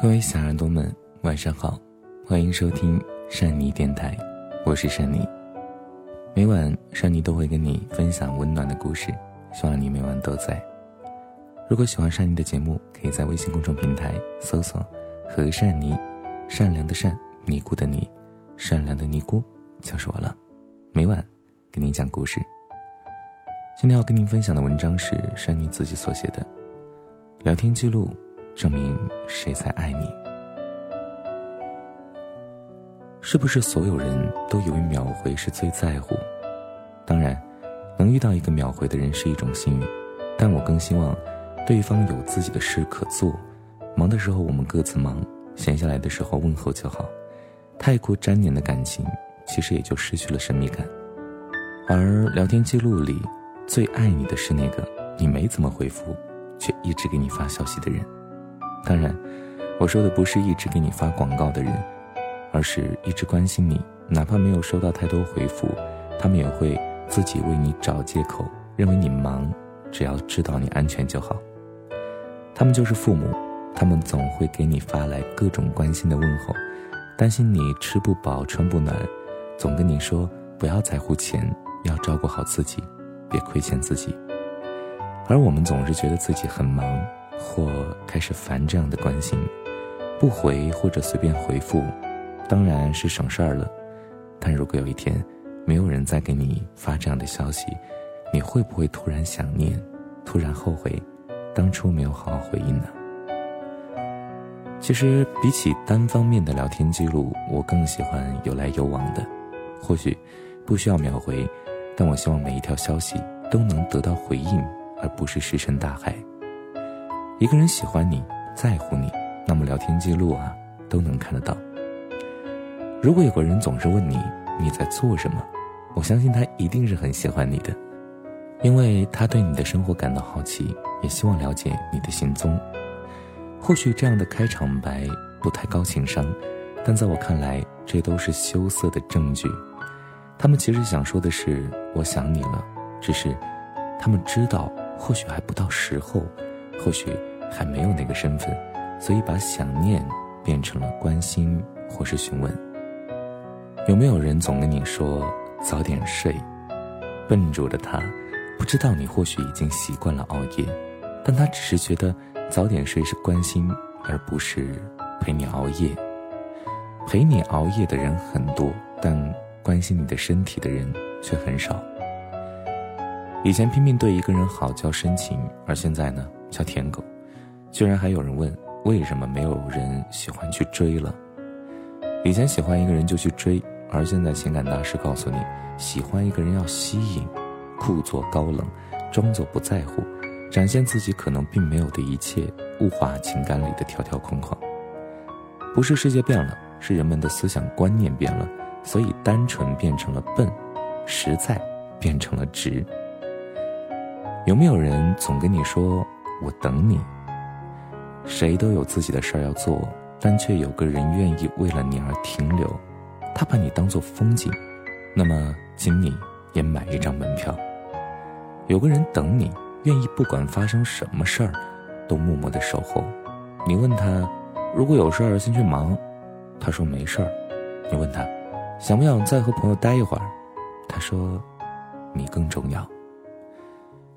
各位小耳朵们，晚上好，欢迎收听善妮电台，我是善妮。每晚善妮都会跟你分享温暖的故事，希望你每晚都在。如果喜欢善妮的节目，可以在微信公众平台搜索“和善妮”，善良的善，尼姑的尼，善良的尼姑就是我了。每晚给您讲故事。今天要跟您分享的文章是珊妮自己所写的聊天记录，证明谁才爱你？是不是所有人都以为秒回是最在乎？当然，能遇到一个秒回的人是一种幸运，但我更希望对方有自己的事可做，忙的时候我们各自忙，闲下来的时候问候就好。太过粘黏的感情，其实也就失去了神秘感。而聊天记录里。最爱你的是那个你没怎么回复，却一直给你发消息的人。当然，我说的不是一直给你发广告的人，而是一直关心你，哪怕没有收到太多回复，他们也会自己为你找借口，认为你忙，只要知道你安全就好。他们就是父母，他们总会给你发来各种关心的问候，担心你吃不饱穿不暖，总跟你说不要在乎钱，要照顾好自己。别亏欠自己，而我们总是觉得自己很忙，或开始烦这样的关心，不回或者随便回复，当然是省事儿了。但如果有一天，没有人再给你发这样的消息，你会不会突然想念，突然后悔，当初没有好好回应呢？其实，比起单方面的聊天记录，我更喜欢有来有往的，或许不需要秒回。但我希望每一条消息都能得到回应，而不是石沉大海。一个人喜欢你，在乎你，那么聊天记录啊都能看得到。如果有个人总是问你你在做什么，我相信他一定是很喜欢你的，因为他对你的生活感到好奇，也希望了解你的行踪。或许这样的开场白不太高情商，但在我看来，这都是羞涩的证据。他们其实想说的是“我想你了”，只是他们知道或许还不到时候，或许还没有那个身份，所以把想念变成了关心或是询问。有没有人总跟你说早点睡？笨拙的他不知道你或许已经习惯了熬夜，但他只是觉得早点睡是关心，而不是陪你熬夜。陪你熬夜的人很多，但。关心你的身体的人却很少。以前拼命对一个人好叫深情，而现在呢叫舔狗。居然还有人问，为什么没有人喜欢去追了？以前喜欢一个人就去追，而现在情感大师告诉你，喜欢一个人要吸引，故作高冷，装作不在乎，展现自己可能并没有的一切，物化情感里的条条框框。不是世界变了，是人们的思想观念变了。所以，单纯变成了笨，实在变成了直。有没有人总跟你说“我等你”？谁都有自己的事儿要做，但却有个人愿意为了你而停留。他把你当做风景，那么，请你也买一张门票。有个人等你，愿意不管发生什么事儿，都默默的守候。你问他，如果有事儿先去忙，他说没事儿。你问他。想不想再和朋友待一会儿？他说：“你更重要。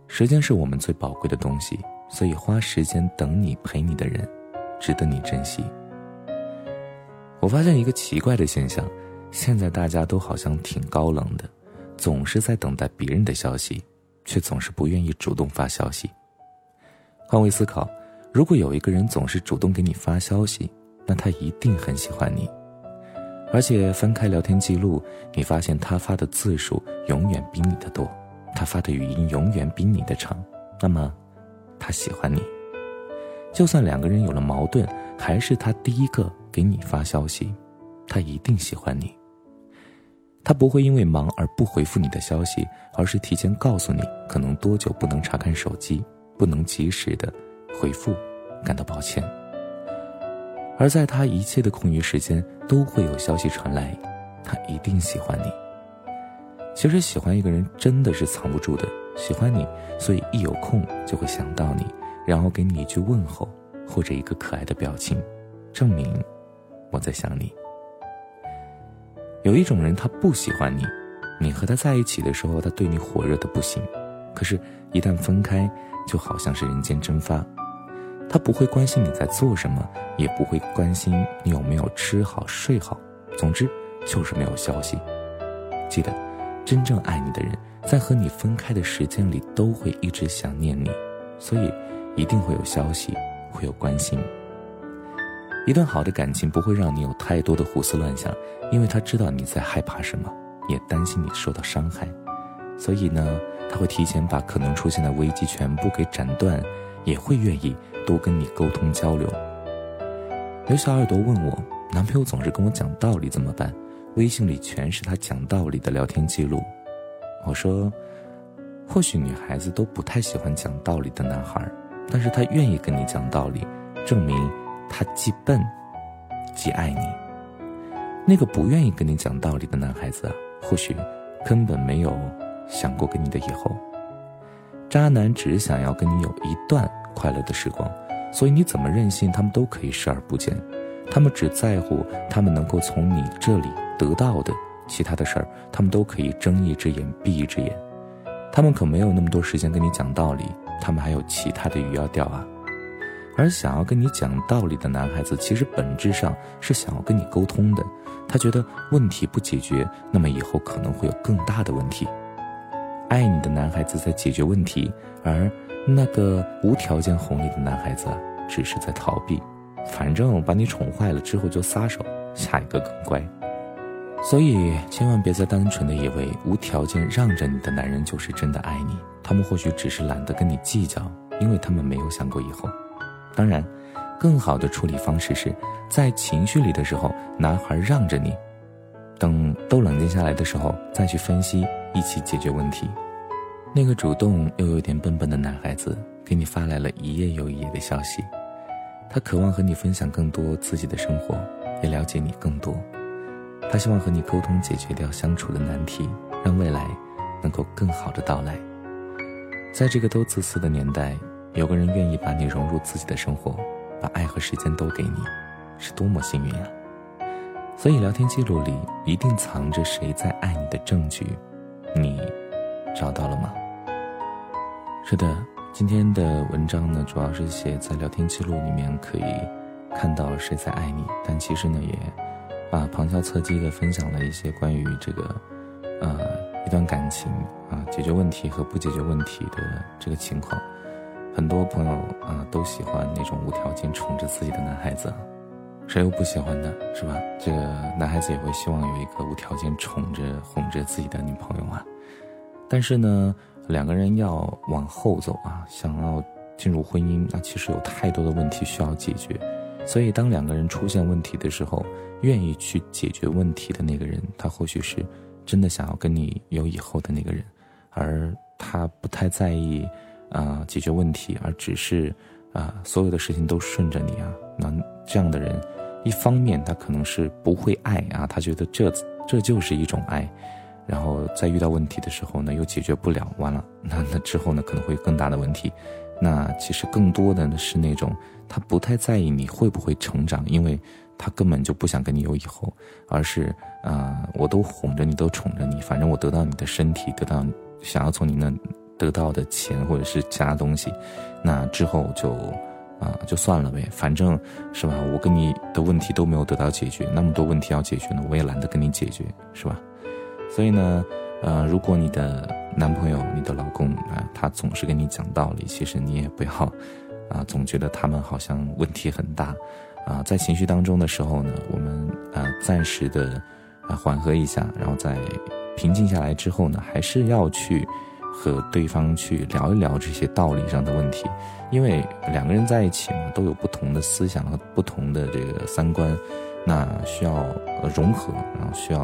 时间是我们最宝贵的东西，所以花时间等你、陪你的人，值得你珍惜。”我发现一个奇怪的现象：现在大家都好像挺高冷的，总是在等待别人的消息，却总是不愿意主动发消息。换位思考，如果有一个人总是主动给你发消息，那他一定很喜欢你。而且翻开聊天记录，你发现他发的字数永远比你的多，他发的语音永远比你的长，那么，他喜欢你。就算两个人有了矛盾，还是他第一个给你发消息，他一定喜欢你。他不会因为忙而不回复你的消息，而是提前告诉你可能多久不能查看手机，不能及时的回复，感到抱歉。而在他一切的空余时间，都会有消息传来，他一定喜欢你。其实喜欢一个人真的是藏不住的，喜欢你，所以一有空就会想到你，然后给你一句问候，或者一个可爱的表情，证明我在想你。有一种人，他不喜欢你，你和他在一起的时候，他对你火热的不行，可是，一旦分开，就好像是人间蒸发。他不会关心你在做什么，也不会关心你有没有吃好睡好，总之就是没有消息。记得，真正爱你的人，在和你分开的时间里，都会一直想念你，所以一定会有消息，会有关心。一段好的感情不会让你有太多的胡思乱想，因为他知道你在害怕什么，也担心你受到伤害，所以呢，他会提前把可能出现的危机全部给斩断，也会愿意多跟你沟通交流。有小耳朵问我，男朋友总是跟我讲道理怎么办？微信里全是他讲道理的聊天记录。我说，或许女孩子都不太喜欢讲道理的男孩，但是他愿意跟你讲道理，证明。他既笨，既爱你。那个不愿意跟你讲道理的男孩子，或许根本没有想过跟你的以后。渣男只想要跟你有一段快乐的时光，所以你怎么任性，他们都可以视而不见。他们只在乎他们能够从你这里得到的，其他的事儿他们都可以睁一只眼闭一只眼。他们可没有那么多时间跟你讲道理，他们还有其他的鱼要钓啊。而想要跟你讲道理的男孩子，其实本质上是想要跟你沟通的。他觉得问题不解决，那么以后可能会有更大的问题。爱你的男孩子在解决问题，而那个无条件哄你的男孩子，只是在逃避。反正把你宠坏了之后就撒手，下一个更乖。所以千万别再单纯的以为无条件让着你的男人就是真的爱你，他们或许只是懒得跟你计较，因为他们没有想过以后。当然，更好的处理方式是在情绪里的时候，男孩让着你，等都冷静下来的时候再去分析，一起解决问题。那个主动又有点笨笨的男孩子给你发来了一页又一页的消息，他渴望和你分享更多自己的生活，也了解你更多。他希望和你沟通，解决掉相处的难题，让未来能够更好的到来。在这个都自私的年代。有个人愿意把你融入自己的生活，把爱和时间都给你，是多么幸运啊！所以聊天记录里一定藏着谁在爱你的证据，你找到了吗？是的，今天的文章呢，主要是写在聊天记录里面可以看到谁在爱你，但其实呢，也啊旁敲侧击的分享了一些关于这个呃一段感情啊解决问题和不解决问题的这个情况。很多朋友啊都喜欢那种无条件宠着自己的男孩子，谁又不喜欢呢？是吧？这个男孩子也会希望有一个无条件宠着、哄着自己的女朋友啊。但是呢，两个人要往后走啊，想要进入婚姻，那其实有太多的问题需要解决。所以，当两个人出现问题的时候，愿意去解决问题的那个人，他或许是真的想要跟你有以后的那个人，而他不太在意。啊，解决问题，而只是啊，所有的事情都顺着你啊。那这样的人，一方面他可能是不会爱啊，他觉得这这就是一种爱，然后在遇到问题的时候呢，又解决不了，完了，那那之后呢，可能会有更大的问题。那其实更多的呢是那种他不太在意你会不会成长，因为他根本就不想跟你有以后，而是啊，我都哄着你，都宠着你，反正我得到你的身体，得到想要从你那。得到的钱或者是其他东西，那之后就，啊，就算了呗，反正是吧？我跟你的问题都没有得到解决，那么多问题要解决呢，我也懒得跟你解决，是吧？所以呢，呃，如果你的男朋友、你的老公啊，他总是跟你讲道理，其实你也不要，啊，总觉得他们好像问题很大，啊，在情绪当中的时候呢，我们啊，暂时的啊缓和一下，然后在平静下来之后呢，还是要去。和对方去聊一聊这些道理上的问题，因为两个人在一起嘛，都有不同的思想和不同的这个三观，那需要融合，然后需要，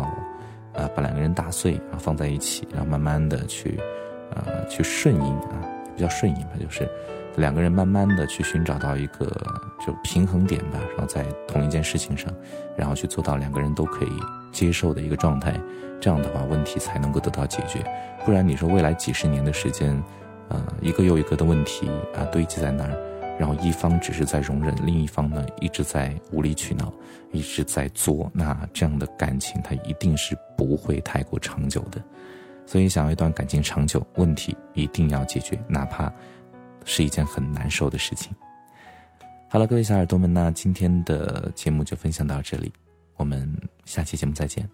啊，把两个人打碎，然后放在一起，然后慢慢的去，呃，去顺应啊，比较顺应吧，就是两个人慢慢的去寻找到一个就平衡点吧，然后在同一件事情上，然后去做到两个人都可以接受的一个状态。这样的话，问题才能够得到解决。不然，你说未来几十年的时间，呃，一个又一个的问题啊堆积在那儿，然后一方只是在容忍，另一方呢一直在无理取闹，一直在作，那这样的感情它一定是不会太过长久的。所以，想要一段感情长久，问题一定要解决，哪怕是一件很难受的事情。好了，各位小耳朵们，那今天的节目就分享到这里，我们下期节目再见。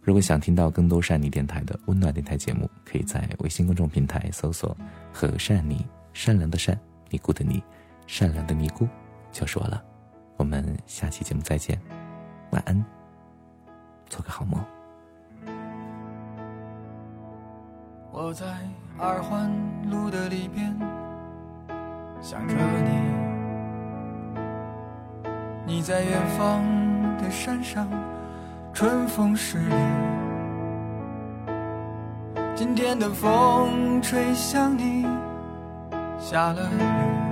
如果想听到更多善妮电台的温暖电台节目，可以在微信公众平台搜索“和善妮”，善良的善，尼姑的尼。善良的尼姑就是我了，我们下期节目再见，晚安，做个好梦。我在二环路的里边想着你，你在远方的山上，春风十里。今天的风吹向你，下了雨。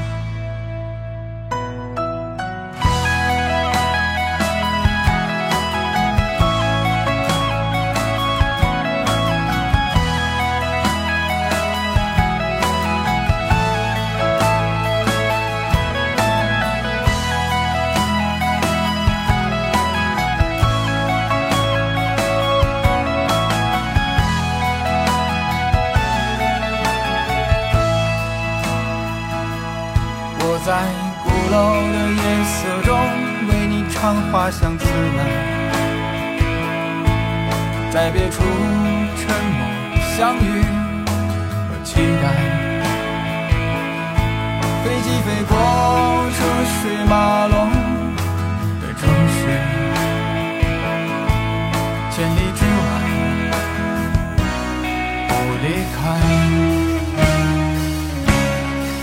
在鼓楼的夜色中，为你唱花香自来，在别处沉默相遇和期待。飞机飞过车水马龙